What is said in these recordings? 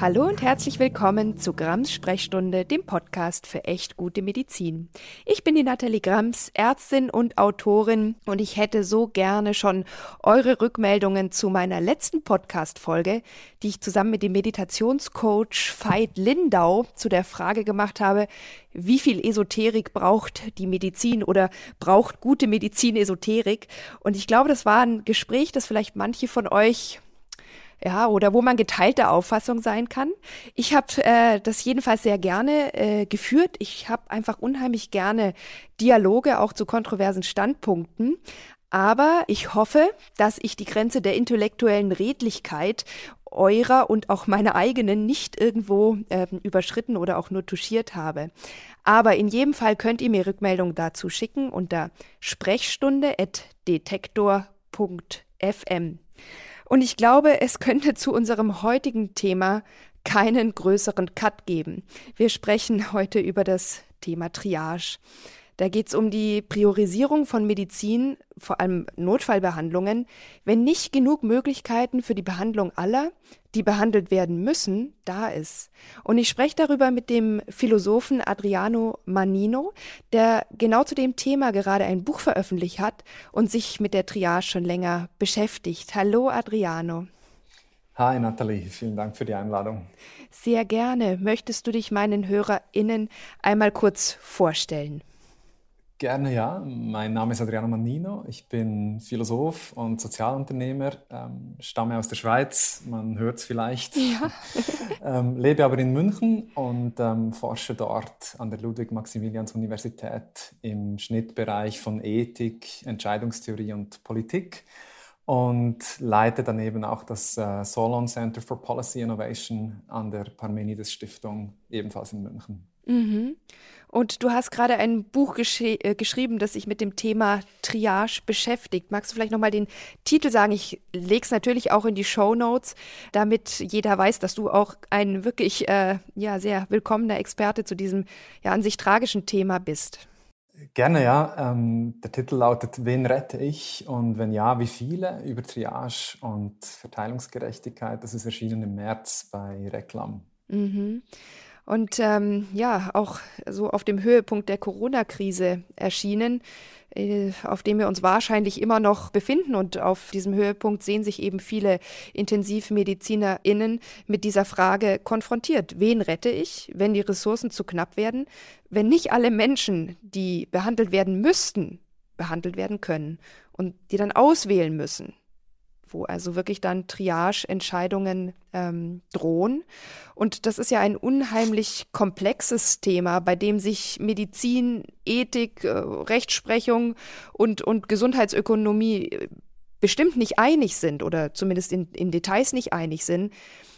Hallo und herzlich willkommen zu Grams Sprechstunde, dem Podcast für echt gute Medizin. Ich bin die Nathalie Grams, Ärztin und Autorin und ich hätte so gerne schon eure Rückmeldungen zu meiner letzten Podcast-Folge, die ich zusammen mit dem Meditationscoach Veit Lindau zu der Frage gemacht habe, wie viel Esoterik braucht die Medizin oder braucht gute Medizin Esoterik? Und ich glaube, das war ein Gespräch, das vielleicht manche von euch ja, oder wo man geteilter Auffassung sein kann. Ich habe äh, das jedenfalls sehr gerne äh, geführt. Ich habe einfach unheimlich gerne Dialoge auch zu kontroversen Standpunkten. Aber ich hoffe, dass ich die Grenze der intellektuellen Redlichkeit eurer und auch meiner eigenen nicht irgendwo äh, überschritten oder auch nur touchiert habe. Aber in jedem Fall könnt ihr mir Rückmeldungen dazu schicken unter sprechstunde.detektor.fm. Und ich glaube, es könnte zu unserem heutigen Thema keinen größeren Cut geben. Wir sprechen heute über das Thema Triage. Da geht es um die Priorisierung von Medizin, vor allem Notfallbehandlungen, wenn nicht genug Möglichkeiten für die Behandlung aller, die behandelt werden müssen, da ist. Und ich spreche darüber mit dem Philosophen Adriano Manino, der genau zu dem Thema gerade ein Buch veröffentlicht hat und sich mit der Triage schon länger beschäftigt. Hallo Adriano. Hi Nathalie, vielen Dank für die Einladung. Sehr gerne. Möchtest du dich meinen HörerInnen einmal kurz vorstellen? Gerne ja. Mein Name ist Adriano Mannino. Ich bin Philosoph und Sozialunternehmer, ähm, stamme aus der Schweiz, man hört es vielleicht. Ja. ähm, lebe aber in München und ähm, forsche dort an der Ludwig-Maximilians-Universität im Schnittbereich von Ethik, Entscheidungstheorie und Politik und leite daneben auch das äh, Solon Center for Policy Innovation an der Parmenides Stiftung, ebenfalls in München. Mhm. Und du hast gerade ein Buch gesch äh, geschrieben, das sich mit dem Thema Triage beschäftigt. Magst du vielleicht nochmal den Titel sagen? Ich lege es natürlich auch in die Show Notes, damit jeder weiß, dass du auch ein wirklich äh, ja, sehr willkommener Experte zu diesem ja an sich tragischen Thema bist. Gerne, ja. Ähm, der Titel lautet Wen rette ich und wenn ja, wie viele? Über Triage und Verteilungsgerechtigkeit. Das ist erschienen im März bei Reklam. Mhm und ähm, ja, auch so auf dem Höhepunkt der Corona-Krise erschienen, äh, auf dem wir uns wahrscheinlich immer noch befinden. Und auf diesem Höhepunkt sehen sich eben viele IntensivmedizinerInnen mit dieser Frage konfrontiert. Wen rette ich, wenn die Ressourcen zu knapp werden, wenn nicht alle Menschen, die behandelt werden müssten, behandelt werden können und die dann auswählen müssen? Wo also wirklich dann Triage-Entscheidungen ähm, drohen. Und das ist ja ein unheimlich komplexes Thema, bei dem sich Medizin, Ethik, äh, Rechtsprechung und, und Gesundheitsökonomie äh, bestimmt nicht einig sind oder zumindest in, in Details nicht einig sind.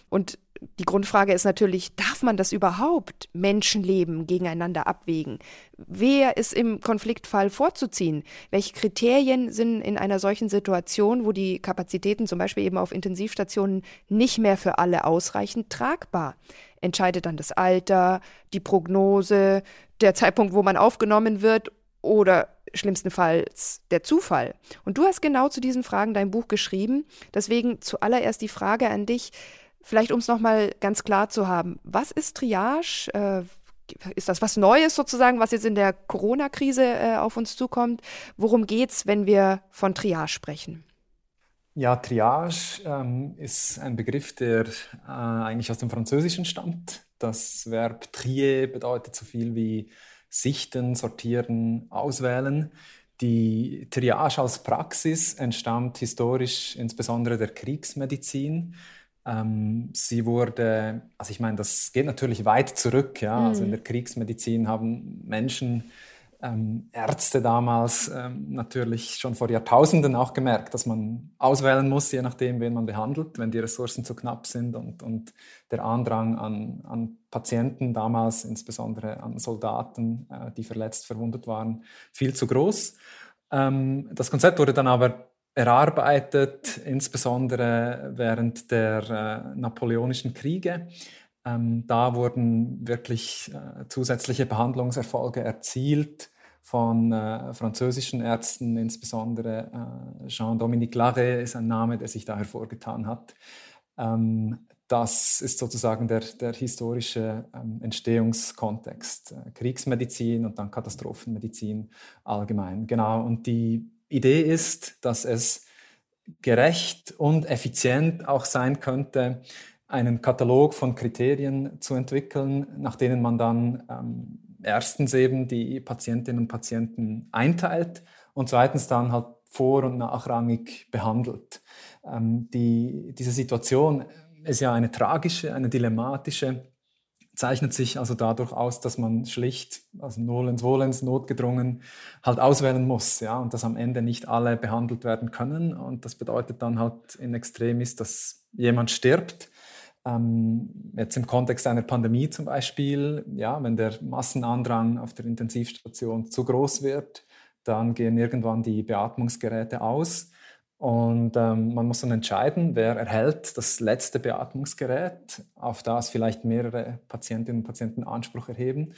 Und die Grundfrage ist natürlich, darf man das überhaupt, Menschenleben gegeneinander abwägen? Wer ist im Konfliktfall vorzuziehen? Welche Kriterien sind in einer solchen Situation, wo die Kapazitäten zum Beispiel eben auf Intensivstationen nicht mehr für alle ausreichend tragbar? Entscheidet dann das Alter, die Prognose, der Zeitpunkt, wo man aufgenommen wird oder schlimmstenfalls der Zufall. Und du hast genau zu diesen Fragen dein Buch geschrieben. Deswegen zuallererst die Frage an dich, Vielleicht, um es nochmal ganz klar zu haben, was ist Triage? Äh, ist das was Neues sozusagen, was jetzt in der Corona-Krise äh, auf uns zukommt? Worum geht es, wenn wir von Triage sprechen? Ja, Triage ähm, ist ein Begriff, der äh, eigentlich aus dem Französischen stammt. Das Verb trier bedeutet so viel wie sichten, sortieren, auswählen. Die Triage als Praxis entstammt historisch insbesondere der Kriegsmedizin. Ähm, sie wurde, also ich meine, das geht natürlich weit zurück. Ja? Mhm. Also in der Kriegsmedizin haben Menschen, ähm, Ärzte damals ähm, natürlich schon vor Jahrtausenden auch gemerkt, dass man auswählen muss, je nachdem, wen man behandelt, wenn die Ressourcen zu knapp sind und, und der Andrang an, an Patienten damals, insbesondere an Soldaten, äh, die verletzt, verwundet waren, viel zu groß. Ähm, das Konzept wurde dann aber erarbeitet, insbesondere während der äh, napoleonischen Kriege. Äh, Ähm, da wurden wirklich äh, zusätzliche Behandlungserfolge erzielt von äh, französischen Ärzten, insbesondere äh, Jean-Dominique Larrey ist ein Name, der sich da hervorgetan hat. Ähm, das ist sozusagen der, der historische ähm, Entstehungskontext. Äh, Kriegsmedizin und dann Katastrophenmedizin allgemein. Genau. Und die Idee ist, dass es gerecht und effizient auch sein könnte, einen Katalog von Kriterien zu entwickeln, nach denen man dann ähm, erstens eben die Patientinnen und Patienten einteilt und zweitens dann halt vor- und nachrangig behandelt. Ähm, die, diese Situation ist ja eine tragische, eine dilemmatische, zeichnet sich also dadurch aus, dass man schlicht, also nolens volens, notgedrungen, halt auswählen muss, ja, und dass am Ende nicht alle behandelt werden können. Und das bedeutet dann halt in Extremis, dass jemand stirbt. Ähm, jetzt im Kontext einer Pandemie zum Beispiel, ja, wenn der Massenandrang auf der Intensivstation zu groß wird, dann gehen irgendwann die Beatmungsgeräte aus. Und ähm, man muss dann entscheiden, wer erhält das letzte Beatmungsgerät, auf das vielleicht mehrere Patientinnen und Patienten Anspruch erheben.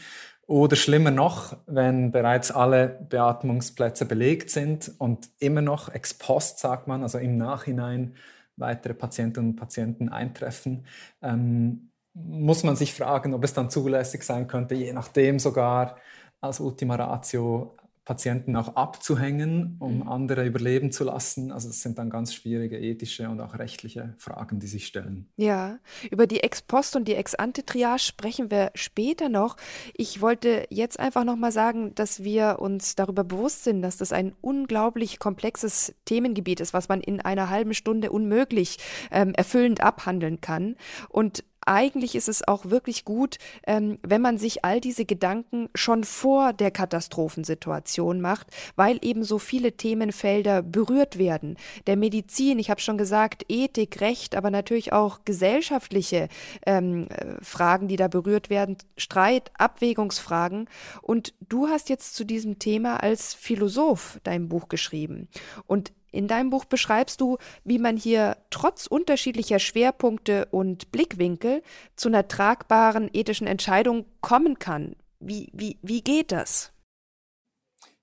Oder schlimmer noch, wenn bereits alle Beatmungsplätze belegt sind und immer noch ex post, sagt man, also im Nachhinein weitere Patientinnen und Patienten eintreffen, ähm, muss man sich fragen, ob es dann zulässig sein könnte, je nachdem sogar als Ultima Ratio Patienten auch abzuhängen, um mhm. andere überleben zu lassen. Also das sind dann ganz schwierige ethische und auch rechtliche Fragen, die sich stellen. Ja, über die Ex-Post und die Ex-Ante-Triage sprechen wir später noch. Ich wollte jetzt einfach noch mal sagen, dass wir uns darüber bewusst sind, dass das ein unglaublich komplexes Themengebiet ist, was man in einer halben Stunde unmöglich ähm, erfüllend abhandeln kann. Und eigentlich ist es auch wirklich gut, ähm, wenn man sich all diese Gedanken schon vor der Katastrophensituation macht, weil eben so viele Themenfelder berührt werden. Der Medizin, ich habe schon gesagt, Ethik, Recht, aber natürlich auch gesellschaftliche ähm, äh, Fragen, die da berührt werden, Streit, Abwägungsfragen. Und du hast jetzt zu diesem Thema als Philosoph dein Buch geschrieben. Und in deinem Buch beschreibst du, wie man hier trotz unterschiedlicher Schwerpunkte und Blickwinkel zu einer tragbaren ethischen Entscheidung kommen kann. Wie, wie, wie geht das?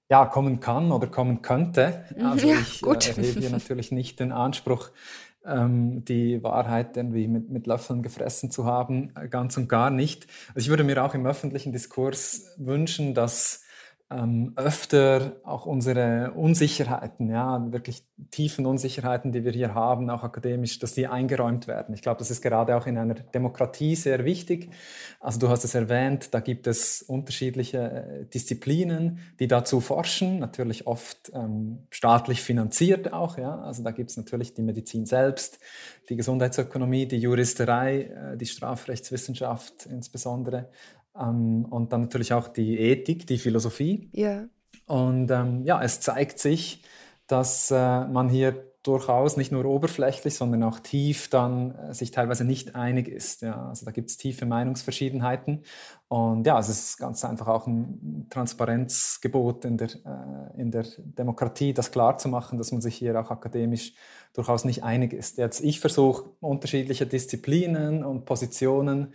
Ja, kommen kann oder kommen könnte. Also ja, ich äh, erhebe hier natürlich nicht den Anspruch, ähm, die Wahrheit irgendwie mit, mit Löffeln gefressen zu haben, ganz und gar nicht. Also ich würde mir auch im öffentlichen Diskurs wünschen, dass ähm, öfter auch unsere Unsicherheiten, ja, wirklich tiefen Unsicherheiten, die wir hier haben, auch akademisch, dass die eingeräumt werden. Ich glaube, das ist gerade auch in einer Demokratie sehr wichtig. Also du hast es erwähnt, da gibt es unterschiedliche äh, Disziplinen, die dazu forschen, natürlich oft ähm, staatlich finanziert auch, ja. Also da gibt es natürlich die Medizin selbst, die Gesundheitsökonomie, die Juristerei, äh, die Strafrechtswissenschaft insbesondere. Ähm, und dann natürlich auch die Ethik, die Philosophie. Ja. Und ähm, ja, es zeigt sich, dass äh, man hier durchaus nicht nur oberflächlich, sondern auch tief dann äh, sich teilweise nicht einig ist. Ja. Also da gibt es tiefe Meinungsverschiedenheiten. Und ja, es ist ganz einfach auch ein Transparenzgebot in der, äh, in der Demokratie, das klarzumachen, dass man sich hier auch akademisch durchaus nicht einig ist. Jetzt, ich versuche unterschiedliche Disziplinen und Positionen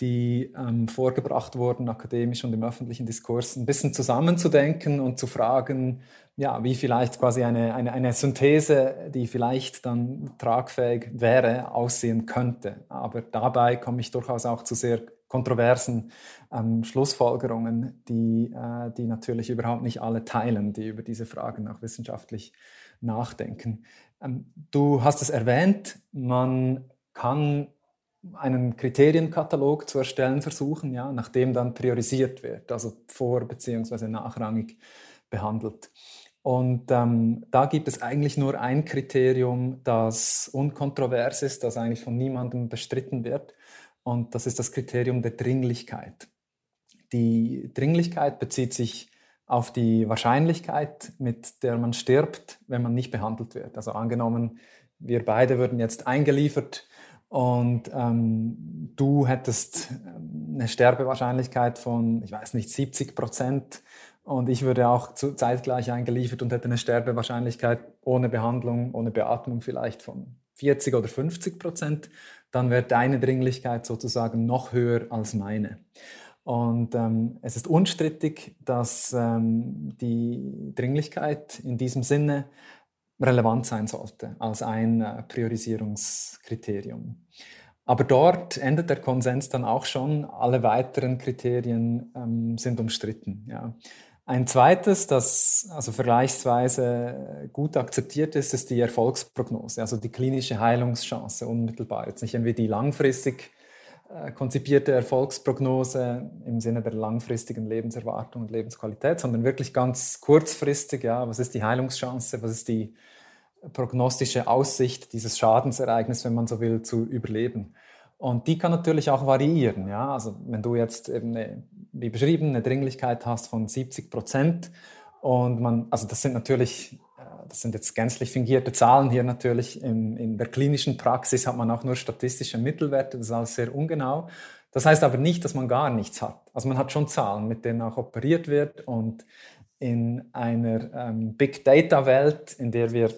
die ähm, vorgebracht wurden, akademisch und im öffentlichen Diskurs, ein bisschen zusammenzudenken und zu fragen, ja, wie vielleicht quasi eine, eine, eine Synthese, die vielleicht dann tragfähig wäre, aussehen könnte. Aber dabei komme ich durchaus auch zu sehr kontroversen ähm, Schlussfolgerungen, die, äh, die natürlich überhaupt nicht alle teilen, die über diese Fragen auch wissenschaftlich nachdenken. Ähm, du hast es erwähnt, man kann einen Kriterienkatalog zu erstellen versuchen, ja, nachdem dann priorisiert wird, also vor- bzw. nachrangig behandelt. Und ähm, da gibt es eigentlich nur ein Kriterium, das unkontrovers ist, das eigentlich von niemandem bestritten wird. Und das ist das Kriterium der Dringlichkeit. Die Dringlichkeit bezieht sich auf die Wahrscheinlichkeit, mit der man stirbt, wenn man nicht behandelt wird. Also angenommen, wir beide würden jetzt eingeliefert und ähm, du hättest ähm, eine Sterbewahrscheinlichkeit von, ich weiß nicht, 70 Prozent. Und ich würde auch zeitgleich eingeliefert und hätte eine Sterbewahrscheinlichkeit ohne Behandlung, ohne Beatmung vielleicht von 40 oder 50 Prozent, dann wäre deine Dringlichkeit sozusagen noch höher als meine. Und ähm, es ist unstrittig, dass ähm, die Dringlichkeit in diesem Sinne relevant sein sollte als ein äh, Priorisierungskriterium. Aber dort endet der Konsens dann auch schon. Alle weiteren Kriterien ähm, sind umstritten. Ja. Ein zweites, das also vergleichsweise gut akzeptiert ist, ist die Erfolgsprognose, also die klinische Heilungschance unmittelbar. Jetzt nicht irgendwie die langfristig äh, konzipierte Erfolgsprognose im Sinne der langfristigen Lebenserwartung und Lebensqualität, sondern wirklich ganz kurzfristig, ja, was ist die Heilungschance, was ist die prognostische Aussicht dieses Schadensereignisses, wenn man so will, zu überleben. Und die kann natürlich auch variieren. Ja? Also wenn du jetzt eben eine, wie beschrieben eine Dringlichkeit hast von 70 Prozent und man, also das sind natürlich, äh, das sind jetzt gänzlich fingierte Zahlen hier natürlich. In, in der klinischen Praxis hat man auch nur statistische Mittelwerte, das ist alles sehr ungenau. Das heißt aber nicht, dass man gar nichts hat. Also man hat schon Zahlen, mit denen auch operiert wird und in einer ähm, Big Data Welt, in der wir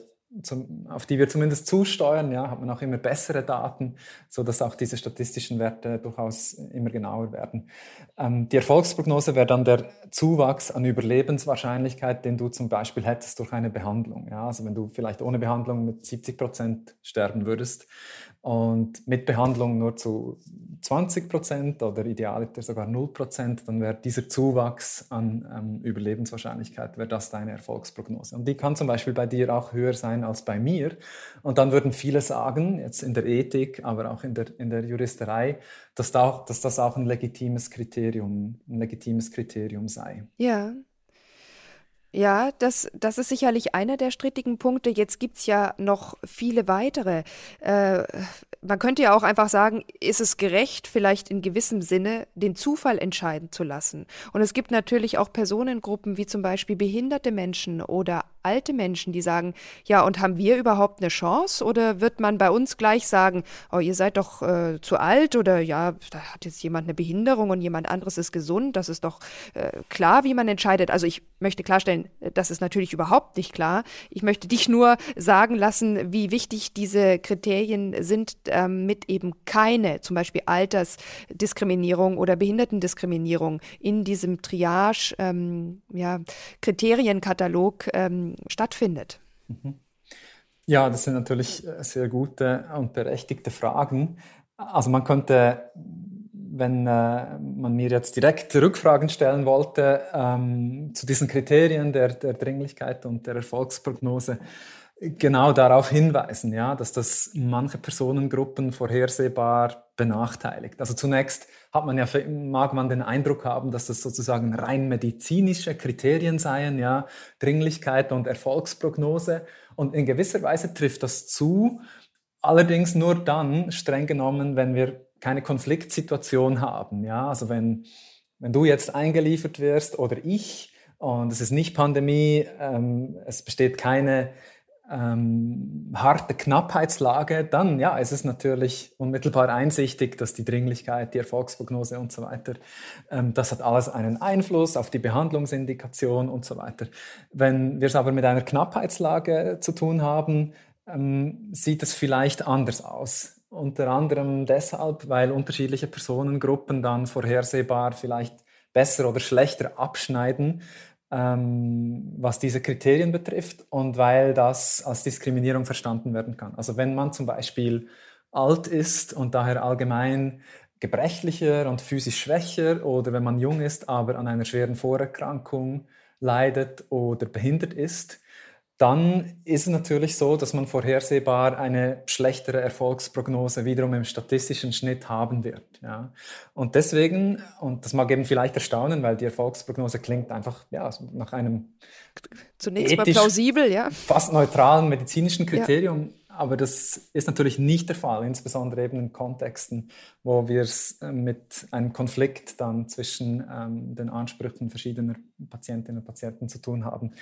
zum, auf die wir zumindest zusteuern, ja, hat man auch immer bessere Daten, so dass auch diese statistischen Werte durchaus immer genauer werden. Ähm, die Erfolgsprognose wäre dann der Zuwachs an Überlebenswahrscheinlichkeit, den du zum Beispiel hättest durch eine Behandlung. Ja, also wenn du vielleicht ohne Behandlung mit 70 Prozent sterben würdest, und mit Behandlung nur zu 20 Prozent oder idealiter sogar 0 Prozent, dann wäre dieser Zuwachs an ähm, Überlebenswahrscheinlichkeit, wäre das deine Erfolgsprognose. Und die kann zum Beispiel bei dir auch höher sein als bei mir. Und dann würden viele sagen, jetzt in der Ethik, aber auch in der, in der Juristerei, dass, da auch, dass das auch ein legitimes Kriterium, ein legitimes Kriterium sei. Ja, ja, das, das ist sicherlich einer der strittigen Punkte. Jetzt gibt's ja noch viele weitere. Äh, man könnte ja auch einfach sagen, ist es gerecht, vielleicht in gewissem Sinne den Zufall entscheiden zu lassen. Und es gibt natürlich auch Personengruppen wie zum Beispiel behinderte Menschen oder alte Menschen, die sagen, ja, und haben wir überhaupt eine Chance? Oder wird man bei uns gleich sagen, oh, ihr seid doch äh, zu alt oder ja, da hat jetzt jemand eine Behinderung und jemand anderes ist gesund. Das ist doch äh, klar, wie man entscheidet. Also ich möchte klarstellen, das ist natürlich überhaupt nicht klar. Ich möchte dich nur sagen lassen, wie wichtig diese Kriterien sind, ähm, mit eben keine, zum Beispiel Altersdiskriminierung oder Behindertendiskriminierung in diesem Triage, ähm, ja, Kriterienkatalog ähm, stattfindet? Mhm. Ja, das sind natürlich sehr gute und berechtigte Fragen. Also man könnte, wenn äh, man mir jetzt direkt Rückfragen stellen wollte ähm, zu diesen Kriterien der, der Dringlichkeit und der Erfolgsprognose, genau darauf hinweisen, ja, dass das manche Personengruppen vorhersehbar benachteiligt. Also zunächst hat man ja, mag man den Eindruck haben, dass das sozusagen rein medizinische Kriterien seien, ja, Dringlichkeit und Erfolgsprognose. Und in gewisser Weise trifft das zu, allerdings nur dann, streng genommen, wenn wir keine Konfliktsituation haben, ja, also wenn, wenn du jetzt eingeliefert wirst oder ich, und es ist nicht Pandemie, ähm, es besteht keine ähm, harte Knappheitslage, dann ja, es ist natürlich unmittelbar einsichtig, dass die Dringlichkeit, die Erfolgsprognose und so weiter, ähm, das hat alles einen Einfluss auf die Behandlungsindikation und so weiter. Wenn wir es aber mit einer Knappheitslage zu tun haben, ähm, sieht es vielleicht anders aus. Unter anderem deshalb, weil unterschiedliche Personengruppen dann vorhersehbar vielleicht besser oder schlechter abschneiden was diese Kriterien betrifft und weil das als Diskriminierung verstanden werden kann. Also wenn man zum Beispiel alt ist und daher allgemein gebrechlicher und physisch schwächer oder wenn man jung ist, aber an einer schweren Vorerkrankung leidet oder behindert ist, dann ist es natürlich so, dass man vorhersehbar eine schlechtere Erfolgsprognose wiederum im statistischen Schnitt haben wird. Ja. Und deswegen, und das mag eben vielleicht erstaunen, weil die Erfolgsprognose klingt einfach ja, nach einem zunächst mal plausibel, ja. fast neutralen medizinischen Kriterium. Ja. Aber das ist natürlich nicht der Fall, insbesondere eben in Kontexten, wo wir es äh, mit einem Konflikt dann zwischen ähm, den Ansprüchen verschiedener Patientinnen und Patienten zu tun haben.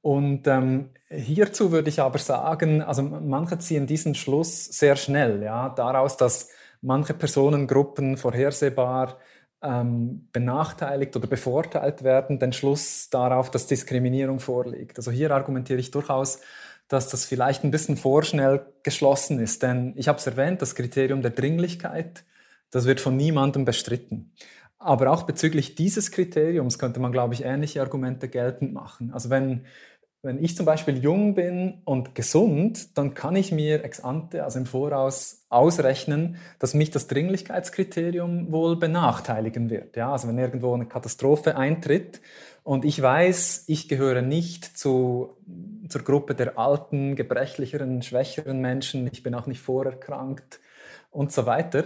Und ähm, hierzu würde ich aber sagen, also manche ziehen diesen Schluss sehr schnell, ja, daraus, dass manche Personengruppen vorhersehbar ähm, benachteiligt oder bevorteilt werden, den Schluss darauf, dass Diskriminierung vorliegt. Also hier argumentiere ich durchaus dass das vielleicht ein bisschen vorschnell geschlossen ist. Denn ich habe es erwähnt, das Kriterium der Dringlichkeit, das wird von niemandem bestritten. Aber auch bezüglich dieses Kriteriums könnte man, glaube ich, ähnliche Argumente geltend machen. Also wenn, wenn ich zum Beispiel jung bin und gesund, dann kann ich mir ex ante, also im Voraus, ausrechnen, dass mich das Dringlichkeitskriterium wohl benachteiligen wird. Ja, also wenn irgendwo eine Katastrophe eintritt und ich weiß, ich gehöre nicht zu, zur Gruppe der alten, gebrechlicheren, schwächeren Menschen, ich bin auch nicht vorerkrankt und so weiter,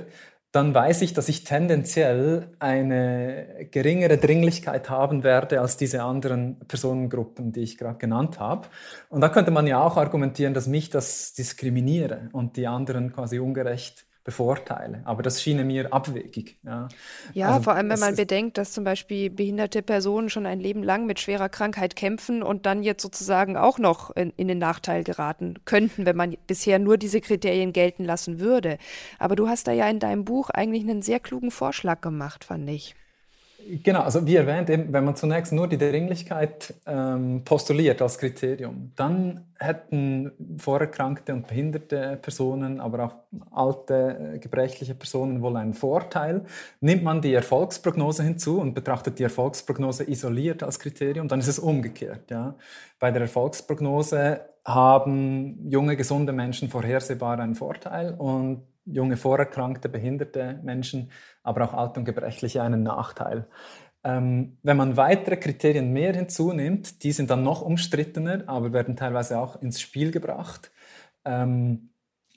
dann weiß ich, dass ich tendenziell eine geringere Dringlichkeit haben werde als diese anderen Personengruppen, die ich gerade genannt habe. Und da könnte man ja auch argumentieren, dass mich das diskriminiere und die anderen quasi ungerecht bevorteile. Aber das schien mir abwegig. Ja, ja also, vor allem, wenn man bedenkt, dass zum Beispiel behinderte Personen schon ein Leben lang mit schwerer Krankheit kämpfen und dann jetzt sozusagen auch noch in, in den Nachteil geraten könnten, wenn man bisher nur diese Kriterien gelten lassen würde. Aber du hast da ja in deinem Buch eigentlich einen sehr klugen Vorschlag gemacht, fand ich. Genau, also wie erwähnt, wenn man zunächst nur die Dringlichkeit ähm, postuliert als Kriterium, dann hätten vorerkrankte und behinderte Personen, aber auch alte, äh, gebrechliche Personen wohl einen Vorteil. Nimmt man die Erfolgsprognose hinzu und betrachtet die Erfolgsprognose isoliert als Kriterium, dann ist es umgekehrt. Ja? Bei der Erfolgsprognose haben junge, gesunde Menschen vorhersehbar einen Vorteil und junge, vorerkrankte, behinderte Menschen, aber auch alte und gebrechliche einen Nachteil. Ähm, wenn man weitere Kriterien mehr hinzunimmt, die sind dann noch umstrittener, aber werden teilweise auch ins Spiel gebracht. Ähm,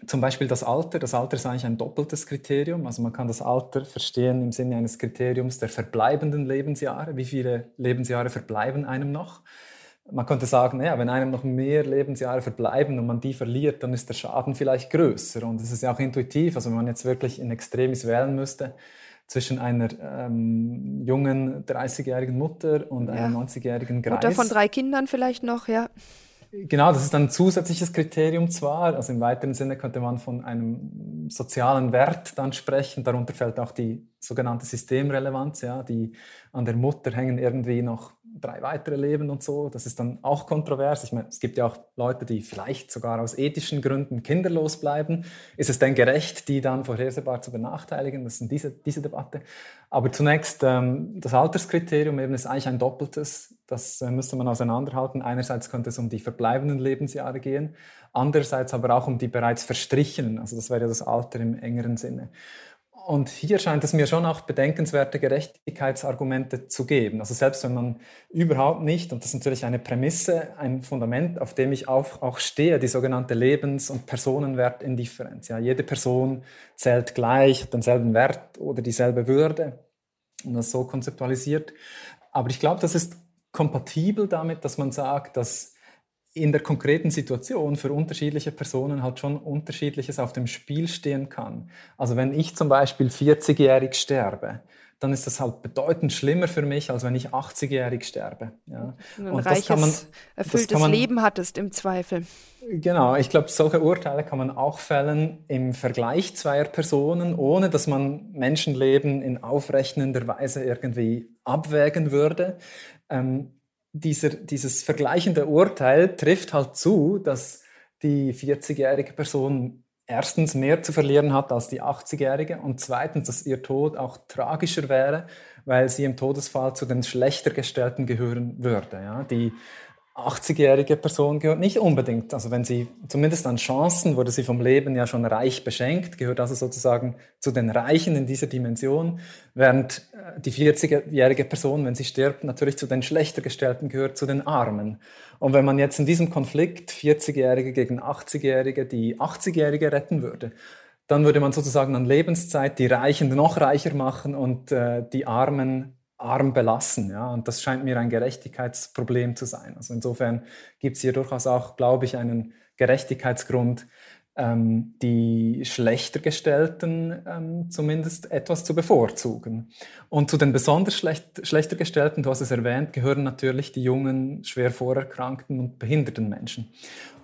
zum Beispiel das Alter. Das Alter ist eigentlich ein doppeltes Kriterium. Also man kann das Alter verstehen im Sinne eines Kriteriums der verbleibenden Lebensjahre. Wie viele Lebensjahre verbleiben einem noch? Man könnte sagen, ja, wenn einem noch mehr Lebensjahre verbleiben und man die verliert, dann ist der Schaden vielleicht größer. Und es ist ja auch intuitiv, also wenn man jetzt wirklich in Extremis wählen müsste, zwischen einer ähm, jungen 30-jährigen Mutter und ja. einem 90-jährigen Greis. Mutter von drei Kindern vielleicht noch, ja. Genau, das ist ein zusätzliches Kriterium zwar. Also im weiteren Sinne könnte man von einem sozialen Wert dann sprechen. Darunter fällt auch die sogenannte Systemrelevanz. Ja, die an der Mutter hängen irgendwie noch drei weitere Leben und so. Das ist dann auch kontrovers. Ich meine, es gibt ja auch Leute, die vielleicht sogar aus ethischen Gründen kinderlos bleiben. Ist es denn gerecht, die dann vorhersehbar zu benachteiligen? Das ist diese, diese Debatte. Aber zunächst, ähm, das Alterskriterium eben ist eigentlich ein doppeltes. Das äh, müsste man auseinanderhalten. Einerseits könnte es um die verbleibenden Lebensjahre gehen, andererseits aber auch um die bereits verstrichenen. Also das wäre ja das Alter im engeren Sinne. Und hier scheint es mir schon auch bedenkenswerte Gerechtigkeitsargumente zu geben. Also selbst wenn man überhaupt nicht, und das ist natürlich eine Prämisse, ein Fundament, auf dem ich auch, auch stehe, die sogenannte Lebens- und Personenwertindifferenz. Ja, jede Person zählt gleich, hat denselben Wert oder dieselbe Würde und das so konzeptualisiert. Aber ich glaube, das ist kompatibel damit, dass man sagt, dass in der konkreten Situation für unterschiedliche Personen halt schon unterschiedliches auf dem Spiel stehen kann. Also wenn ich zum Beispiel 40-jährig sterbe, dann ist das halt bedeutend schlimmer für mich, als wenn ich 80-jährig sterbe. Ja. Ein und reiches, man, erfülltes man, Leben hattest im Zweifel. Genau, ich glaube, solche Urteile kann man auch fällen im Vergleich zweier Personen, ohne dass man Menschenleben in aufrechnender Weise irgendwie abwägen würde. Ähm, dieser, dieses vergleichende Urteil trifft halt zu, dass die 40-jährige Person erstens mehr zu verlieren hat als die 80-jährige und zweitens, dass ihr Tod auch tragischer wäre, weil sie im Todesfall zu den schlechter gestellten gehören würde. Ja? Die 80-jährige Person gehört nicht unbedingt. Also wenn sie zumindest an Chancen wurde sie vom Leben ja schon reich beschenkt, gehört also sozusagen zu den Reichen in dieser Dimension, während äh, die 40-jährige Person, wenn sie stirbt, natürlich zu den schlechter gestellten gehört, zu den Armen. Und wenn man jetzt in diesem Konflikt 40-Jährige gegen 80-Jährige die 80-Jährige retten würde, dann würde man sozusagen an Lebenszeit die Reichen noch reicher machen und äh, die Armen arm belassen. Ja? Und das scheint mir ein Gerechtigkeitsproblem zu sein. Also insofern gibt es hier durchaus auch, glaube ich, einen Gerechtigkeitsgrund, ähm, die schlechter gestellten ähm, zumindest etwas zu bevorzugen. Und zu den besonders schlecht, schlechter gestellten, du hast es erwähnt, gehören natürlich die jungen, schwer vorerkrankten und behinderten Menschen.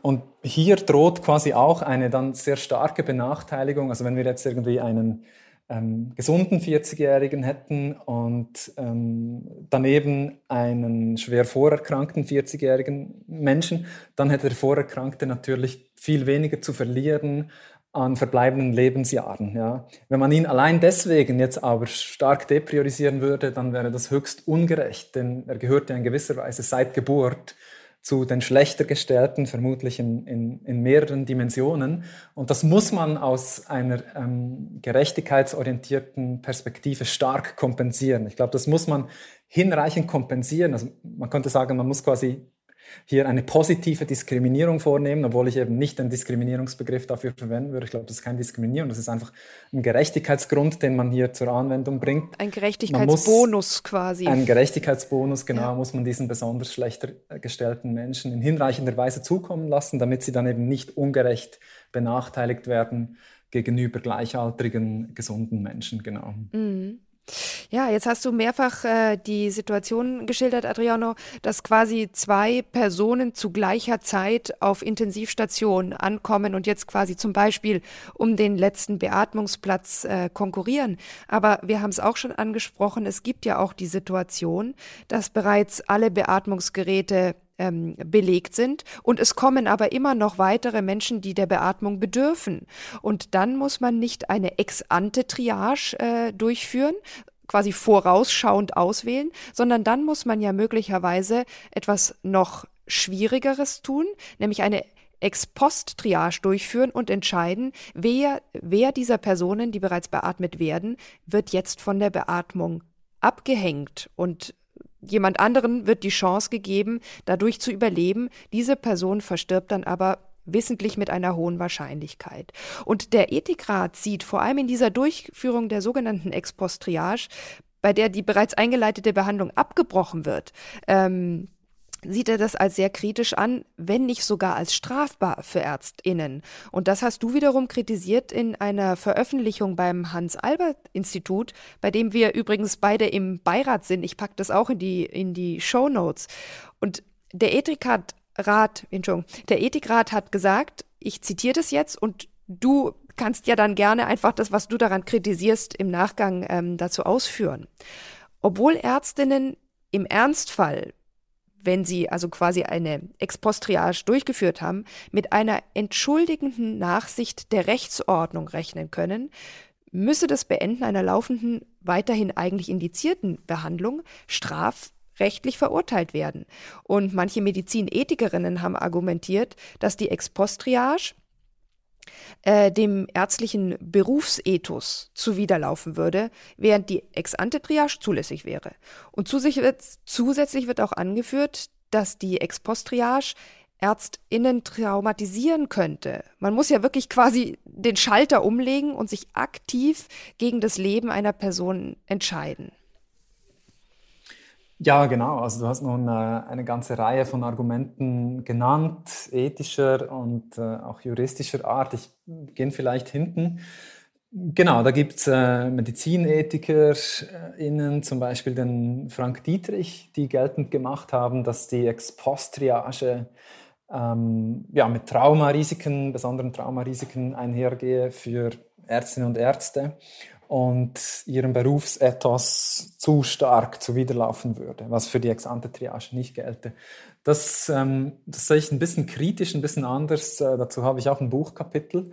Und hier droht quasi auch eine dann sehr starke Benachteiligung. Also wenn wir jetzt irgendwie einen ähm, gesunden 40-Jährigen hätten und ähm, daneben einen schwer vorerkrankten 40-jährigen Menschen, dann hätte der Vorerkrankte natürlich viel weniger zu verlieren an verbleibenden Lebensjahren. Ja. Wenn man ihn allein deswegen jetzt aber stark depriorisieren würde, dann wäre das höchst ungerecht, denn er gehört ja in gewisser Weise seit Geburt zu den schlechter gestellten, vermutlich in, in, in mehreren Dimensionen. Und das muss man aus einer ähm, gerechtigkeitsorientierten Perspektive stark kompensieren. Ich glaube, das muss man hinreichend kompensieren. Also man könnte sagen, man muss quasi hier eine positive Diskriminierung vornehmen, obwohl ich eben nicht den Diskriminierungsbegriff dafür verwenden würde. Ich glaube, das ist keine Diskriminierung, das ist einfach ein Gerechtigkeitsgrund, den man hier zur Anwendung bringt. Ein Gerechtigkeitsbonus quasi. Ein Gerechtigkeitsbonus, genau, ja. muss man diesen besonders schlechter gestellten Menschen in hinreichender Weise zukommen lassen, damit sie dann eben nicht ungerecht benachteiligt werden gegenüber gleichaltrigen, gesunden Menschen, genau. Mhm. Ja, jetzt hast du mehrfach äh, die Situation geschildert, Adriano, dass quasi zwei Personen zu gleicher Zeit auf Intensivstationen ankommen und jetzt quasi zum Beispiel um den letzten Beatmungsplatz äh, konkurrieren. Aber wir haben es auch schon angesprochen, es gibt ja auch die Situation, dass bereits alle Beatmungsgeräte ähm, belegt sind. Und es kommen aber immer noch weitere Menschen, die der Beatmung bedürfen. Und dann muss man nicht eine Ex-ante-Triage äh, durchführen, quasi vorausschauend auswählen, sondern dann muss man ja möglicherweise etwas noch Schwierigeres tun, nämlich eine Ex-Post-Triage durchführen und entscheiden, wer, wer dieser Personen, die bereits beatmet werden, wird jetzt von der Beatmung abgehängt und Jemand anderen wird die Chance gegeben, dadurch zu überleben. Diese Person verstirbt dann aber wissentlich mit einer hohen Wahrscheinlichkeit. Und der Ethikrat sieht vor allem in dieser Durchführung der sogenannten Ex-Post-Triage, bei der die bereits eingeleitete Behandlung abgebrochen wird, ähm, sieht er das als sehr kritisch an, wenn nicht sogar als strafbar für Ärztinnen. Und das hast du wiederum kritisiert in einer Veröffentlichung beim Hans-Albert-Institut, bei dem wir übrigens beide im Beirat sind. Ich packe das auch in die, in die Show Notes. Und der Ethikrat, der Ethikrat hat gesagt, ich zitiere das jetzt und du kannst ja dann gerne einfach das, was du daran kritisierst, im Nachgang ähm, dazu ausführen. Obwohl Ärztinnen im Ernstfall wenn sie also quasi eine Ex-Post-Triage durchgeführt haben, mit einer entschuldigenden Nachsicht der Rechtsordnung rechnen können, müsse das Beenden einer laufenden, weiterhin eigentlich indizierten Behandlung strafrechtlich verurteilt werden. Und manche Medizinethikerinnen haben argumentiert, dass die Ex-Post-Triage äh, dem ärztlichen Berufsethos zuwiderlaufen würde, während die Ex-ante-Triage zulässig wäre. Und zusätzlich wird, auch angeführt, dass die Ex-post-Triage ÄrztInnen traumatisieren könnte. Man muss ja wirklich quasi den Schalter umlegen und sich aktiv gegen das Leben einer Person entscheiden. Ja, genau. Also du hast nun äh, eine ganze Reihe von Argumenten genannt, ethischer und äh, auch juristischer Art. Ich gehe vielleicht hinten. Genau, da gibt es äh, MedizinethikerInnen, zum Beispiel den Frank Dietrich, die geltend gemacht haben, dass die Ex-Post-Triage ähm, ja, mit Traumarisiken, besonderen Traumarisiken einhergehe für Ärztinnen und Ärzte und ihrem Berufsethos zu stark zuwiderlaufen würde, was für die Ex-ante-Triage nicht gelte. Das, ähm, das sehe ich ein bisschen kritisch, ein bisschen anders. Äh, dazu habe ich auch ein Buchkapitel.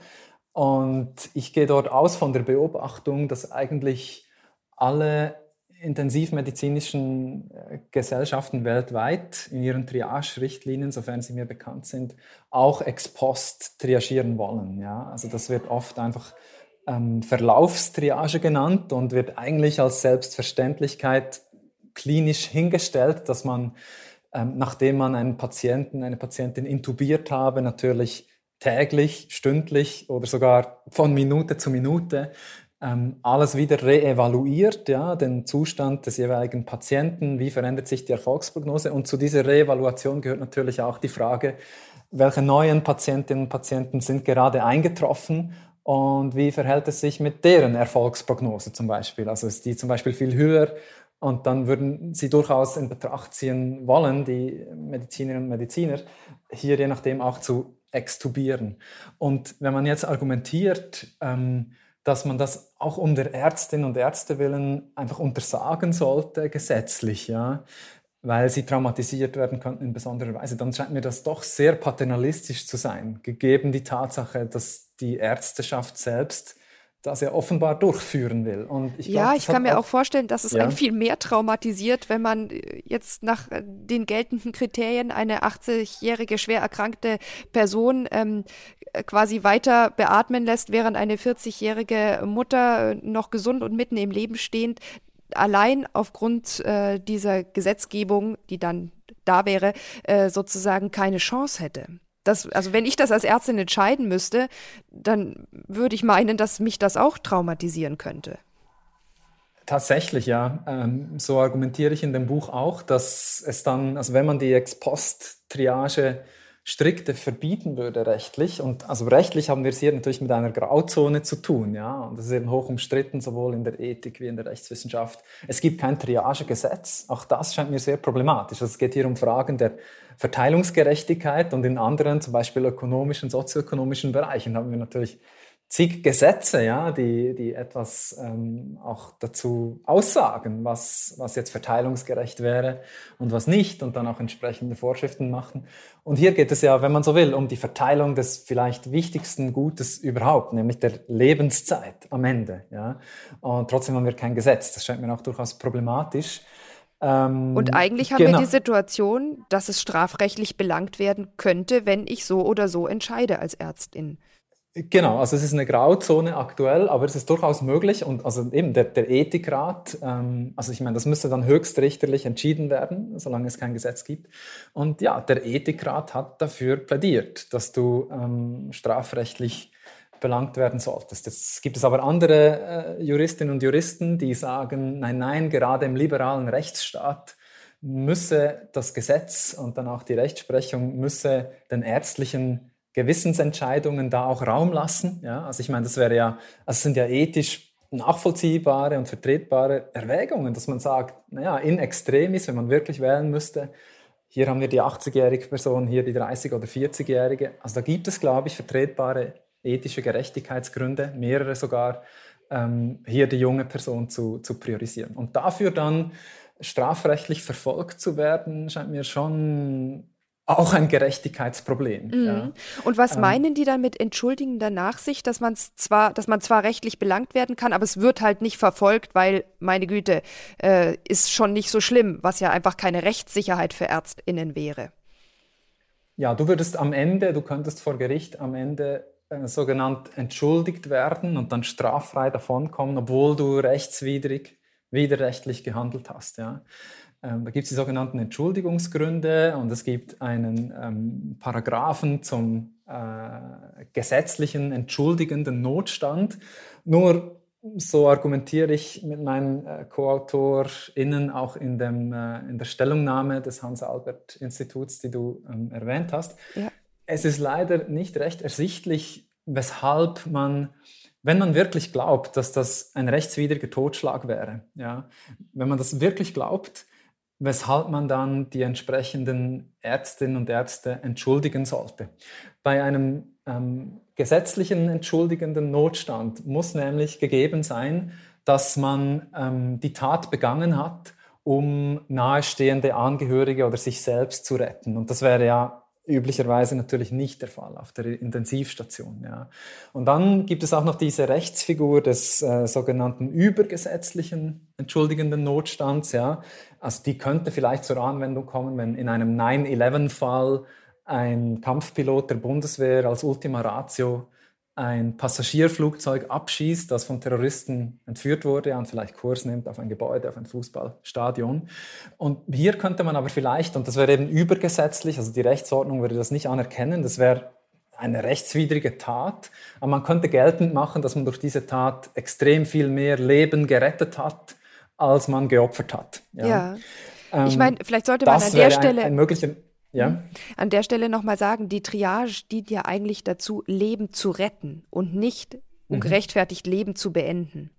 Und ich gehe dort aus von der Beobachtung, dass eigentlich alle intensivmedizinischen äh, Gesellschaften weltweit in ihren Triage-Richtlinien, sofern sie mir bekannt sind, auch ex post triagieren wollen. Ja? Also das wird oft einfach ähm, Verlaufstriage genannt und wird eigentlich als Selbstverständlichkeit klinisch hingestellt, dass man, ähm, nachdem man einen Patienten, eine Patientin intubiert habe, natürlich täglich, stündlich oder sogar von Minute zu Minute ähm, alles wieder reevaluiert, ja, den Zustand des jeweiligen Patienten, wie verändert sich die Erfolgsprognose. Und zu dieser Reevaluation gehört natürlich auch die Frage, welche neuen Patientinnen und Patienten sind gerade eingetroffen und wie verhält es sich mit deren Erfolgsprognose zum Beispiel? Also ist die zum Beispiel viel höher und dann würden Sie durchaus in Betracht ziehen wollen, die Medizinerinnen und Mediziner, hier je nachdem auch zu extubieren. Und wenn man jetzt argumentiert, ähm, dass man das auch der Ärztinnen und Ärzte willen einfach untersagen sollte, gesetzlich, ja, weil sie traumatisiert werden könnten in besonderer Weise, dann scheint mir das doch sehr paternalistisch zu sein, gegeben die Tatsache, dass die Ärzteschaft selbst das er offenbar durchführen will. Und ich ja, glaub, ich kann mir auch, auch, vorstellen, dass es ja. einen viel mehr traumatisiert, wenn man äh, jetzt nach äh, den geltenden Kriterien eine 80-jährige schwer erkrankte Person ähm, äh, quasi weiter beatmen lässt, während eine 40-jährige Mutter noch gesund und mitten im Leben stehend allein aufgrund äh, dieser Gesetzgebung, die dann da wäre, äh, sozusagen keine Chance hätte. Das, also wenn ich das als Ärztin entscheiden müsste, dann würde ich meinen, dass mich das auch traumatisieren könnte. Tatsächlich, ja. Ähm, so argumentiere ich in dem Buch auch, dass es dann, also wenn man die Ex-Post-Triage strikte verbieten würde rechtlich. Und also rechtlich haben wir es hier natürlich mit einer Grauzone zu tun, ja. Und das ist eben hoch umstritten, sowohl in der Ethik wie in der Rechtswissenschaft. Es gibt kein Triagegesetz. Auch das scheint mir sehr problematisch. Also es geht hier um Fragen der Verteilungsgerechtigkeit und in anderen, zum Beispiel ökonomischen, sozioökonomischen Bereichen haben wir natürlich zig Gesetze, ja, die, die etwas ähm, auch dazu aussagen, was, was jetzt verteilungsgerecht wäre und was nicht und dann auch entsprechende Vorschriften machen. Und hier geht es ja, wenn man so will, um die Verteilung des vielleicht wichtigsten Gutes überhaupt, nämlich der Lebenszeit am Ende. Ja. Und trotzdem haben wir kein Gesetz. Das scheint mir auch durchaus problematisch. Ähm, und eigentlich haben genau. wir die Situation, dass es strafrechtlich belangt werden könnte, wenn ich so oder so entscheide als Ärztin. Genau, also es ist eine Grauzone aktuell, aber es ist durchaus möglich und also eben der, der Ethikrat, ähm, also ich meine, das müsste dann höchstrichterlich entschieden werden, solange es kein Gesetz gibt. Und ja, der Ethikrat hat dafür plädiert, dass du ähm, strafrechtlich belangt werden solltest. Jetzt gibt es aber andere äh, Juristinnen und Juristen, die sagen, nein, nein, gerade im liberalen Rechtsstaat müsse das Gesetz und dann auch die Rechtsprechung müsse den ärztlichen Gewissensentscheidungen da auch Raum lassen. Ja? Also ich meine, das wäre ja, also sind ja ethisch nachvollziehbare und vertretbare Erwägungen, dass man sagt, naja, in extremis, wenn man wirklich wählen müsste, hier haben wir die 80-jährige Person, hier die 30- oder 40-jährige. Also da gibt es, glaube ich, vertretbare ethische Gerechtigkeitsgründe, mehrere sogar, ähm, hier die junge Person zu, zu priorisieren. Und dafür dann strafrechtlich verfolgt zu werden, scheint mir schon auch ein Gerechtigkeitsproblem. Mhm. Ja. Und was ähm, meinen die dann mit entschuldigender Nachsicht, dass man zwar, dass man zwar rechtlich belangt werden kann, aber es wird halt nicht verfolgt, weil meine Güte äh, ist schon nicht so schlimm, was ja einfach keine Rechtssicherheit für Ärztinnen wäre. Ja, du würdest am Ende, du könntest vor Gericht am Ende äh, sogenannt entschuldigt werden und dann straffrei davonkommen, obwohl du rechtswidrig, widerrechtlich gehandelt hast. Ja. Ähm, da gibt es die sogenannten Entschuldigungsgründe und es gibt einen ähm, Paragraphen zum äh, gesetzlichen entschuldigenden Notstand. Nur so argumentiere ich mit meinen äh, Co-AutorInnen auch in, dem, äh, in der Stellungnahme des Hans-Albert-Instituts, die du ähm, erwähnt hast. Ja. Es ist leider nicht recht ersichtlich, weshalb man wenn man wirklich glaubt, dass das ein rechtswidriger Totschlag wäre, ja, wenn man das wirklich glaubt, weshalb man dann die entsprechenden Ärztinnen und Ärzte entschuldigen sollte. Bei einem ähm, gesetzlichen entschuldigenden Notstand muss nämlich gegeben sein, dass man ähm, die Tat begangen hat, um nahestehende Angehörige oder sich selbst zu retten. Und das wäre ja üblicherweise natürlich nicht der Fall auf der Intensivstation. Ja. Und dann gibt es auch noch diese Rechtsfigur des äh, sogenannten übergesetzlichen entschuldigenden Notstands. Ja. Also die könnte vielleicht zur Anwendung kommen, wenn in einem 9-11-Fall ein Kampfpilot der Bundeswehr als Ultima Ratio ein Passagierflugzeug abschießt, das von Terroristen entführt wurde und vielleicht Kurs nimmt auf ein Gebäude, auf ein Fußballstadion. Und hier könnte man aber vielleicht, und das wäre eben übergesetzlich, also die Rechtsordnung würde das nicht anerkennen, das wäre eine rechtswidrige Tat, aber man könnte geltend machen, dass man durch diese Tat extrem viel mehr Leben gerettet hat, als man geopfert hat. Ja, ja. Ähm, ich meine, vielleicht sollte man an der Stelle ein, ein ja. Mhm. An der Stelle nochmal sagen, die Triage dient ja eigentlich dazu, Leben zu retten und nicht um mhm. gerechtfertigt Leben zu beenden.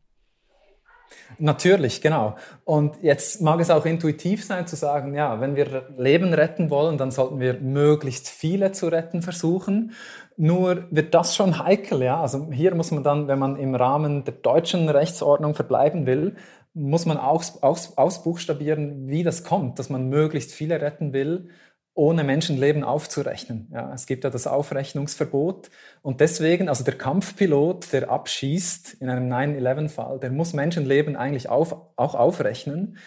Natürlich, genau. Und jetzt mag es auch intuitiv sein zu sagen, ja, wenn wir Leben retten wollen, dann sollten wir möglichst viele zu retten versuchen. Nur wird das schon heikel, ja. Also hier muss man dann, wenn man im Rahmen der deutschen Rechtsordnung verbleiben will, muss man aus, aus, ausbuchstabieren, wie das kommt, dass man möglichst viele retten will, ohne Menschenleben aufzurechnen. Ja, es gibt ja das Aufrechnungsverbot und deswegen, also der Kampfpilot, der abschießt in einem 9-11-Fall, der muss Menschenleben eigentlich auf, auch aufrechnen.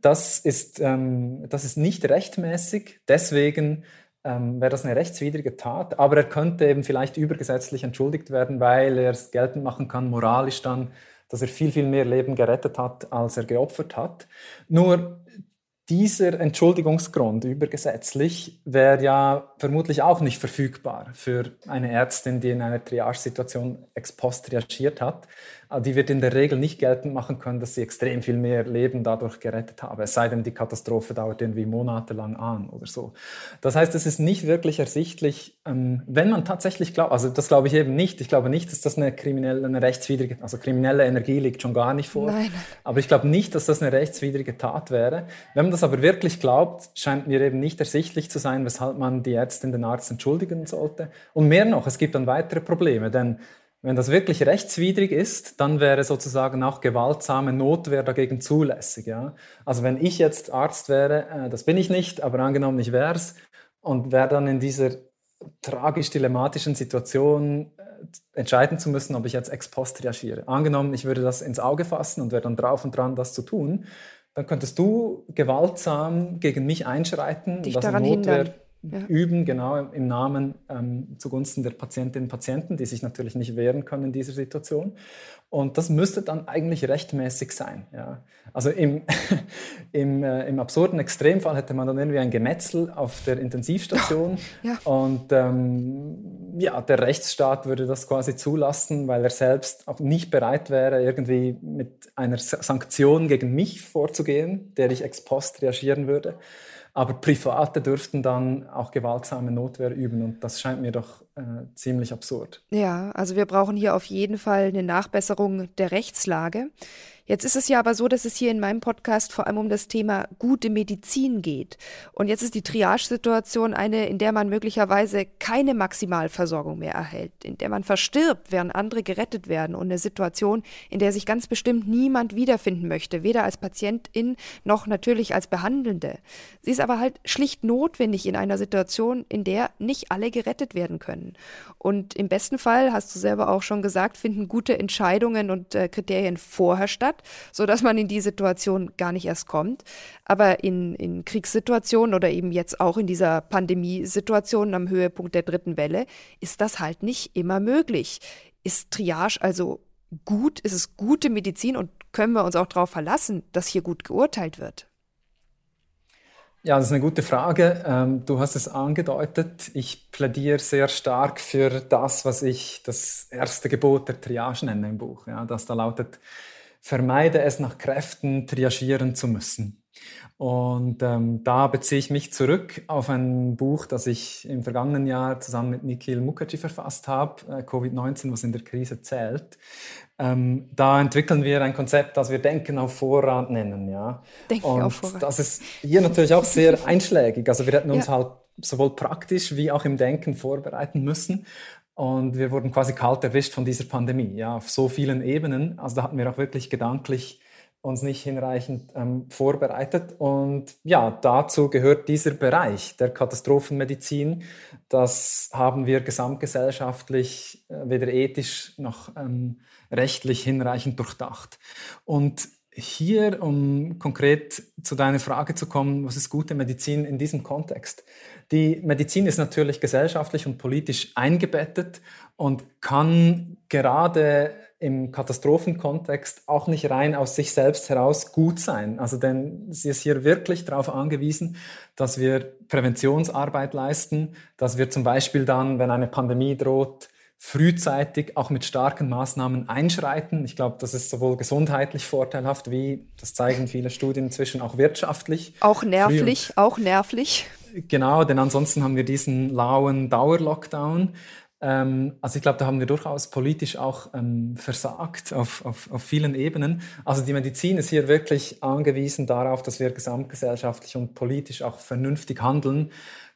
Das ist, ähm, das ist nicht rechtmäßig, deswegen ähm, wäre das eine rechtswidrige Tat, aber er könnte eben vielleicht übergesetzlich entschuldigt werden, weil er es geltend machen kann, moralisch dann, dass er viel, viel mehr Leben gerettet hat, als er geopfert hat. Nur dieser Entschuldigungsgrund übergesetzlich wäre ja vermutlich auch nicht verfügbar für eine Ärztin, die in einer Triage-Situation ex post reagiert hat. Ah, die wird in der Regel nicht geltend machen können, dass sie extrem viel mehr Leben dadurch gerettet habe, es sei denn, die Katastrophe dauert irgendwie monatelang an oder so. Das heißt, es ist nicht wirklich ersichtlich, ähm, wenn man tatsächlich glaubt, also das glaube ich eben nicht, ich glaube nicht, dass das eine kriminelle, eine rechtswidrige, also kriminelle Energie liegt schon gar nicht vor, Nein. aber ich glaube nicht, dass das eine rechtswidrige Tat wäre. Wenn man das aber wirklich glaubt, scheint mir eben nicht ersichtlich zu sein, weshalb man die Ärztin, den Arzt entschuldigen sollte. Und mehr noch, es gibt dann weitere Probleme, denn wenn das wirklich rechtswidrig ist, dann wäre sozusagen auch gewaltsame Notwehr dagegen zulässig. Ja? Also wenn ich jetzt Arzt wäre, äh, das bin ich nicht, aber angenommen ich wäre es und wäre dann in dieser tragisch-dilematischen Situation äh, entscheiden zu müssen, ob ich jetzt ex post reagiere. Angenommen, ich würde das ins Auge fassen und wäre dann drauf und dran, das zu tun, dann könntest du gewaltsam gegen mich einschreiten, Dich daran Notwehr hindern ja. üben, genau im Namen ähm, zugunsten der Patientinnen und Patienten, die sich natürlich nicht wehren können in dieser Situation. Und das müsste dann eigentlich rechtmäßig sein. Ja. Also im, im, äh, im absurden Extremfall hätte man dann irgendwie ein Gemetzel auf der Intensivstation ja. und ähm, ja, der Rechtsstaat würde das quasi zulassen, weil er selbst auch nicht bereit wäre, irgendwie mit einer Sanktion gegen mich vorzugehen, der ich ex post reagieren würde. Aber Private dürften dann auch gewaltsame Notwehr üben und das scheint mir doch äh, ziemlich absurd. Ja, also wir brauchen hier auf jeden Fall eine Nachbesserung der Rechtslage. Jetzt ist es ja aber so, dass es hier in meinem Podcast vor allem um das Thema gute Medizin geht. Und jetzt ist die Triage-Situation eine, in der man möglicherweise keine Maximalversorgung mehr erhält, in der man verstirbt, während andere gerettet werden und eine Situation, in der sich ganz bestimmt niemand wiederfinden möchte, weder als Patientin noch natürlich als Behandelnde. Sie ist aber halt schlicht notwendig in einer Situation, in der nicht alle gerettet werden können. Und im besten Fall, hast du selber auch schon gesagt, finden gute Entscheidungen und äh, Kriterien vorher statt sodass man in die Situation gar nicht erst kommt. Aber in, in Kriegssituationen oder eben jetzt auch in dieser Pandemiesituation am Höhepunkt der dritten Welle ist das halt nicht immer möglich. Ist Triage also gut? Ist es gute Medizin und können wir uns auch darauf verlassen, dass hier gut geurteilt wird? Ja, das ist eine gute Frage. Ähm, du hast es angedeutet. Ich plädiere sehr stark für das, was ich das erste Gebot der Triage nenne im Buch. Ja, das da lautet, vermeide es nach Kräften triagieren zu müssen. Und ähm, da beziehe ich mich zurück auf ein Buch, das ich im vergangenen Jahr zusammen mit Nikhil Mukherjee verfasst habe, äh, Covid-19, was in der Krise zählt. Ähm, da entwickeln wir ein Konzept, das wir Denken auf Vorrat nennen. Ja? Denken Und auf Vorrat. das ist hier natürlich auch sehr einschlägig. Also wir hätten uns ja. halt sowohl praktisch wie auch im Denken vorbereiten müssen. Und wir wurden quasi kalt erwischt von dieser Pandemie, ja, auf so vielen Ebenen. Also da hatten wir auch wirklich gedanklich uns nicht hinreichend ähm, vorbereitet. Und ja, dazu gehört dieser Bereich der Katastrophenmedizin. Das haben wir gesamtgesellschaftlich äh, weder ethisch noch ähm, rechtlich hinreichend durchdacht. Und hier, um konkret zu deiner Frage zu kommen, was ist gute Medizin in diesem Kontext? Die Medizin ist natürlich gesellschaftlich und politisch eingebettet und kann gerade im Katastrophenkontext auch nicht rein aus sich selbst heraus gut sein. Also denn sie ist hier wirklich darauf angewiesen, dass wir Präventionsarbeit leisten, dass wir zum Beispiel dann, wenn eine Pandemie droht, frühzeitig auch mit starken Maßnahmen einschreiten. Ich glaube, das ist sowohl gesundheitlich vorteilhaft wie, das zeigen viele Studien inzwischen, auch wirtschaftlich. Auch nervlich, auch nervlich. Genau, denn ansonsten haben wir diesen lauen Dauerlockdown. Ähm, also ich glaube, da haben wir durchaus politisch auch ähm, versagt auf, auf, auf vielen Ebenen. Also die Medizin ist hier wirklich angewiesen darauf, dass wir gesamtgesellschaftlich und politisch auch vernünftig handeln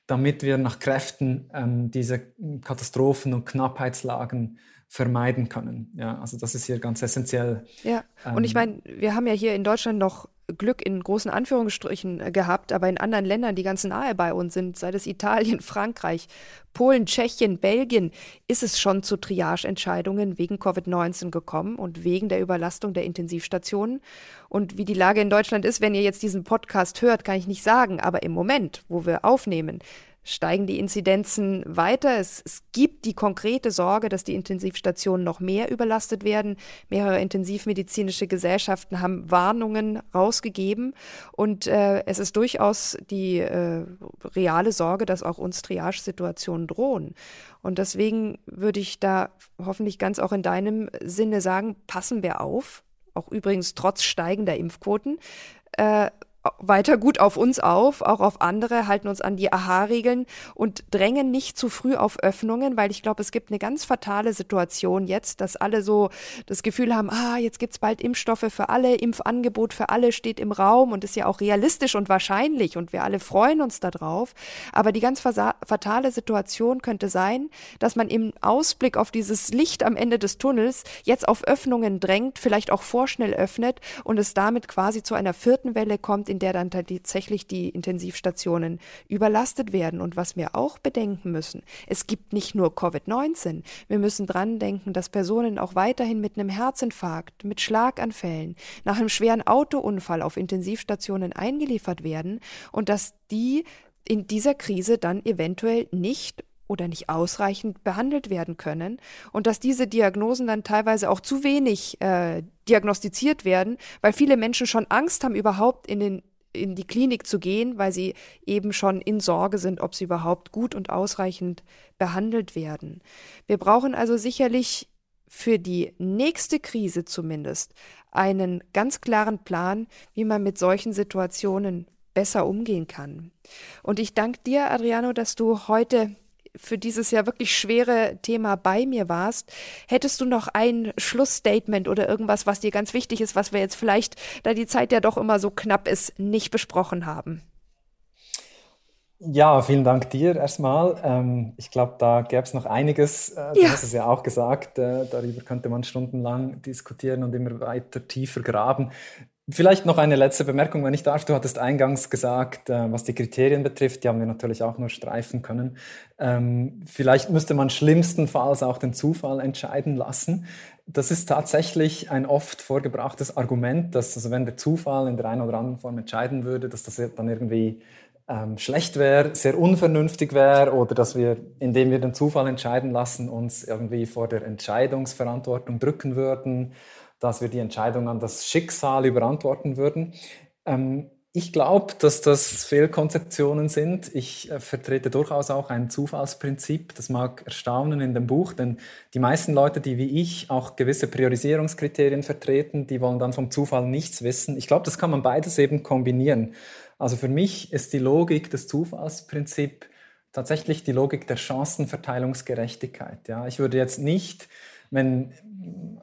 damit wir nach Kräften ähm, diese Katastrophen und Knappheitslagen vermeiden können. Ja, also das ist hier ganz essentiell. Ja, und ich ähm, meine, wir haben ja hier in Deutschland noch Glück in großen Anführungsstrichen äh, gehabt, aber in anderen Ländern, die ganz nahe bei uns sind, sei es Italien, Frankreich, Polen, Tschechien, Belgien, ist es schon zu Triage-Entscheidungen wegen Covid-19 gekommen und wegen der Überlastung der Intensivstationen. Und wie die Lage in Deutschland ist, wenn ihr jetzt diesen Podcast hört, kann ich nicht sagen, aber im Moment, wo wir aufnehmen, steigen die Inzidenzen weiter. Es, es, gibt die konkrete Sorge, dass die Intensivstationen noch mehr überlastet werden. Mehrere intensivmedizinische Gesellschaften haben Warnungen rausgegeben. Und äh, es ist durchaus die äh, reale Sorge, dass auch uns Triage-Situationen drohen. Und deswegen würde ich da hoffentlich ganz auch in deinem Sinne sagen, passen wir auf. Auch übrigens trotz steigender Impfquoten. Äh, weiter gut auf uns auf, auch auf andere, halten uns an die AHA-Regeln und drängen nicht zu früh auf Öffnungen, weil ich glaube, es gibt eine ganz fatale Situation jetzt, dass alle so das Gefühl haben, ah, jetzt gibt's bald Impfstoffe für alle, Impfangebot für alle steht im Raum und ist ja auch realistisch und wahrscheinlich und wir alle freuen uns darauf. Aber die ganz fatale Situation könnte sein, dass man im Ausblick auf dieses Licht am Ende des Tunnels jetzt auf Öffnungen drängt, vielleicht auch vorschnell öffnet und es damit quasi zu einer vierten Welle kommt, in der dann tatsächlich die Intensivstationen überlastet werden. Und was wir auch bedenken müssen, es gibt nicht nur Covid-19. Wir müssen dran denken, dass Personen auch weiterhin mit einem Herzinfarkt, mit Schlaganfällen, nach einem schweren Autounfall auf Intensivstationen eingeliefert werden und dass die in dieser Krise dann eventuell nicht oder nicht ausreichend behandelt werden können und dass diese Diagnosen dann teilweise auch zu wenig äh, diagnostiziert werden, weil viele Menschen schon Angst haben, überhaupt in, den, in die Klinik zu gehen, weil sie eben schon in Sorge sind, ob sie überhaupt gut und ausreichend behandelt werden. Wir brauchen also sicherlich für die nächste Krise zumindest einen ganz klaren Plan, wie man mit solchen Situationen besser umgehen kann. Und ich danke dir, Adriano, dass du heute für dieses ja wirklich schwere Thema bei mir warst. Hättest du noch ein Schlussstatement oder irgendwas, was dir ganz wichtig ist, was wir jetzt vielleicht, da die Zeit ja doch immer so knapp ist, nicht besprochen haben? Ja, vielen Dank dir erstmal. Ähm, ich glaube, da gäbe es noch einiges. Äh, du ja. hast es ja auch gesagt, äh, darüber könnte man stundenlang diskutieren und immer weiter tiefer graben. Vielleicht noch eine letzte Bemerkung, wenn ich darf. Du hattest eingangs gesagt, äh, was die Kriterien betrifft, die haben wir natürlich auch nur streifen können. Ähm, vielleicht müsste man schlimmstenfalls auch den Zufall entscheiden lassen. Das ist tatsächlich ein oft vorgebrachtes Argument, dass also wenn der Zufall in der einen oder anderen Form entscheiden würde, dass das dann irgendwie ähm, schlecht wäre, sehr unvernünftig wäre oder dass wir, indem wir den Zufall entscheiden lassen, uns irgendwie vor der Entscheidungsverantwortung drücken würden dass wir die Entscheidung an das Schicksal überantworten würden. Ähm, ich glaube, dass das Fehlkonzeptionen sind. Ich äh, vertrete durchaus auch ein Zufallsprinzip. Das mag erstaunen in dem Buch, denn die meisten Leute, die wie ich auch gewisse Priorisierungskriterien vertreten, die wollen dann vom Zufall nichts wissen. Ich glaube, das kann man beides eben kombinieren. Also für mich ist die Logik des Zufallsprinzips tatsächlich die Logik der Chancenverteilungsgerechtigkeit. Ja, ich würde jetzt nicht wenn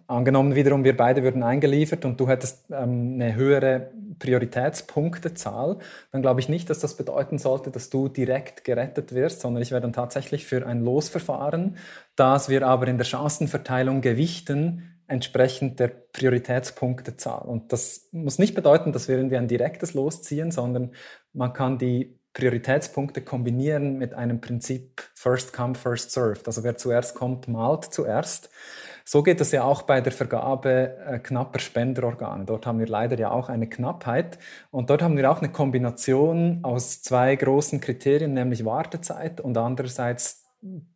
angenommen wiederum wir beide würden eingeliefert und du hättest ähm, eine höhere Prioritätspunktezahl, dann glaube ich nicht, dass das bedeuten sollte, dass du direkt gerettet wirst, sondern ich wäre dann tatsächlich für ein Losverfahren, das wir aber in der Chancenverteilung gewichten, entsprechend der Prioritätspunktezahl. Und das muss nicht bedeuten, dass wir irgendwie ein direktes Los ziehen, sondern man kann die Prioritätspunkte kombinieren mit einem Prinzip First Come, First Served. Also wer zuerst kommt, malt zuerst. So geht es ja auch bei der Vergabe äh, knapper Spenderorgane. Dort haben wir leider ja auch eine Knappheit. Und dort haben wir auch eine Kombination aus zwei großen Kriterien, nämlich Wartezeit und andererseits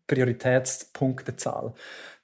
Prioritätspunktezahl.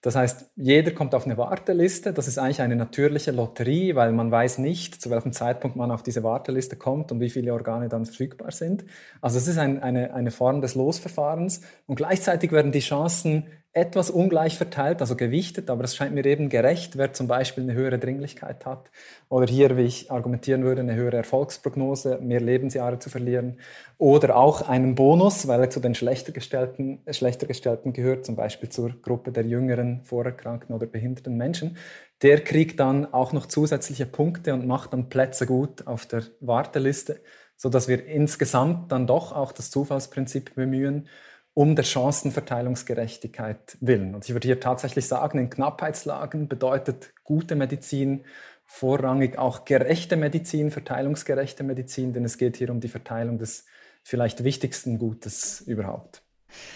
Das heißt, jeder kommt auf eine Warteliste. Das ist eigentlich eine natürliche Lotterie, weil man weiß nicht, zu welchem Zeitpunkt man auf diese Warteliste kommt und wie viele Organe dann verfügbar sind. Also es ist ein, eine, eine Form des Losverfahrens. Und gleichzeitig werden die Chancen etwas ungleich verteilt, also gewichtet, aber es scheint mir eben gerecht, wer zum Beispiel eine höhere Dringlichkeit hat oder hier, wie ich argumentieren würde, eine höhere Erfolgsprognose, mehr Lebensjahre zu verlieren oder auch einen Bonus, weil er zu den schlechter gestellten, schlechter gestellten gehört, zum Beispiel zur Gruppe der jüngeren, vorerkrankten oder behinderten Menschen. Der kriegt dann auch noch zusätzliche Punkte und macht dann Plätze gut auf der Warteliste. sodass wir insgesamt dann doch auch das Zufallsprinzip bemühen, um der Chancenverteilungsgerechtigkeit willen. Und ich würde hier tatsächlich sagen, in Knappheitslagen bedeutet gute Medizin vorrangig auch gerechte Medizin, verteilungsgerechte Medizin, denn es geht hier um die Verteilung des vielleicht wichtigsten Gutes überhaupt.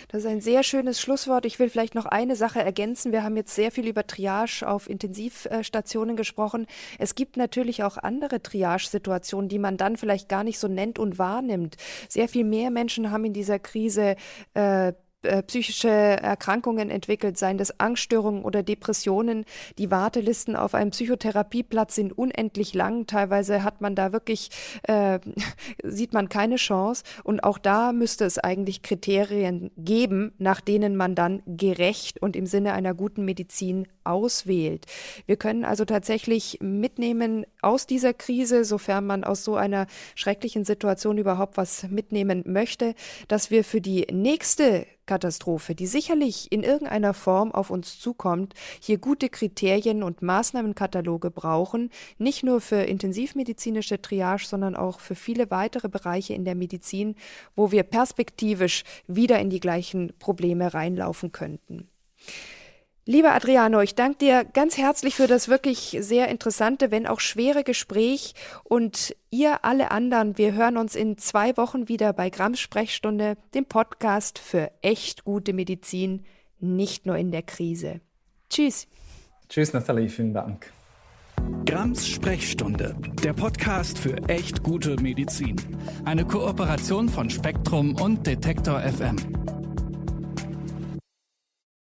Das ist ein sehr schönes Schlusswort. Ich will vielleicht noch eine Sache ergänzen. Wir haben jetzt sehr viel über Triage auf Intensivstationen gesprochen. Es gibt natürlich auch andere Triage-Situationen, die man dann vielleicht gar nicht so nennt und wahrnimmt. Sehr viel mehr Menschen haben in dieser Krise äh, äh, psychische Erkrankungen entwickelt, seien das Angststörungen oder Depressionen. Die Wartelisten auf einem Psychotherapieplatz sind unendlich lang. Teilweise hat man da wirklich, äh, sieht man keine Chance. Und auch da müsste es eigentlich Kriterien geben, nach denen man dann gerecht und im Sinne einer guten Medizin auswählt. Wir können also tatsächlich mitnehmen aus dieser Krise, sofern man aus so einer schrecklichen Situation überhaupt was mitnehmen möchte, dass wir für die nächste Katastrophe, die sicherlich in irgendeiner Form auf uns zukommt, hier gute Kriterien und Maßnahmenkataloge brauchen, nicht nur für intensivmedizinische Triage, sondern auch für viele weitere Bereiche in der Medizin, wo wir perspektivisch wieder in die gleichen Probleme reinlaufen könnten. Lieber Adriano, ich danke dir ganz herzlich für das wirklich sehr interessante, wenn auch schwere Gespräch. Und ihr alle anderen, wir hören uns in zwei Wochen wieder bei Grams Sprechstunde, dem Podcast für echt gute Medizin, nicht nur in der Krise. Tschüss. Tschüss, Nathalie, vielen Dank. Grams Sprechstunde, der Podcast für echt gute Medizin. Eine Kooperation von Spektrum und Detektor FM.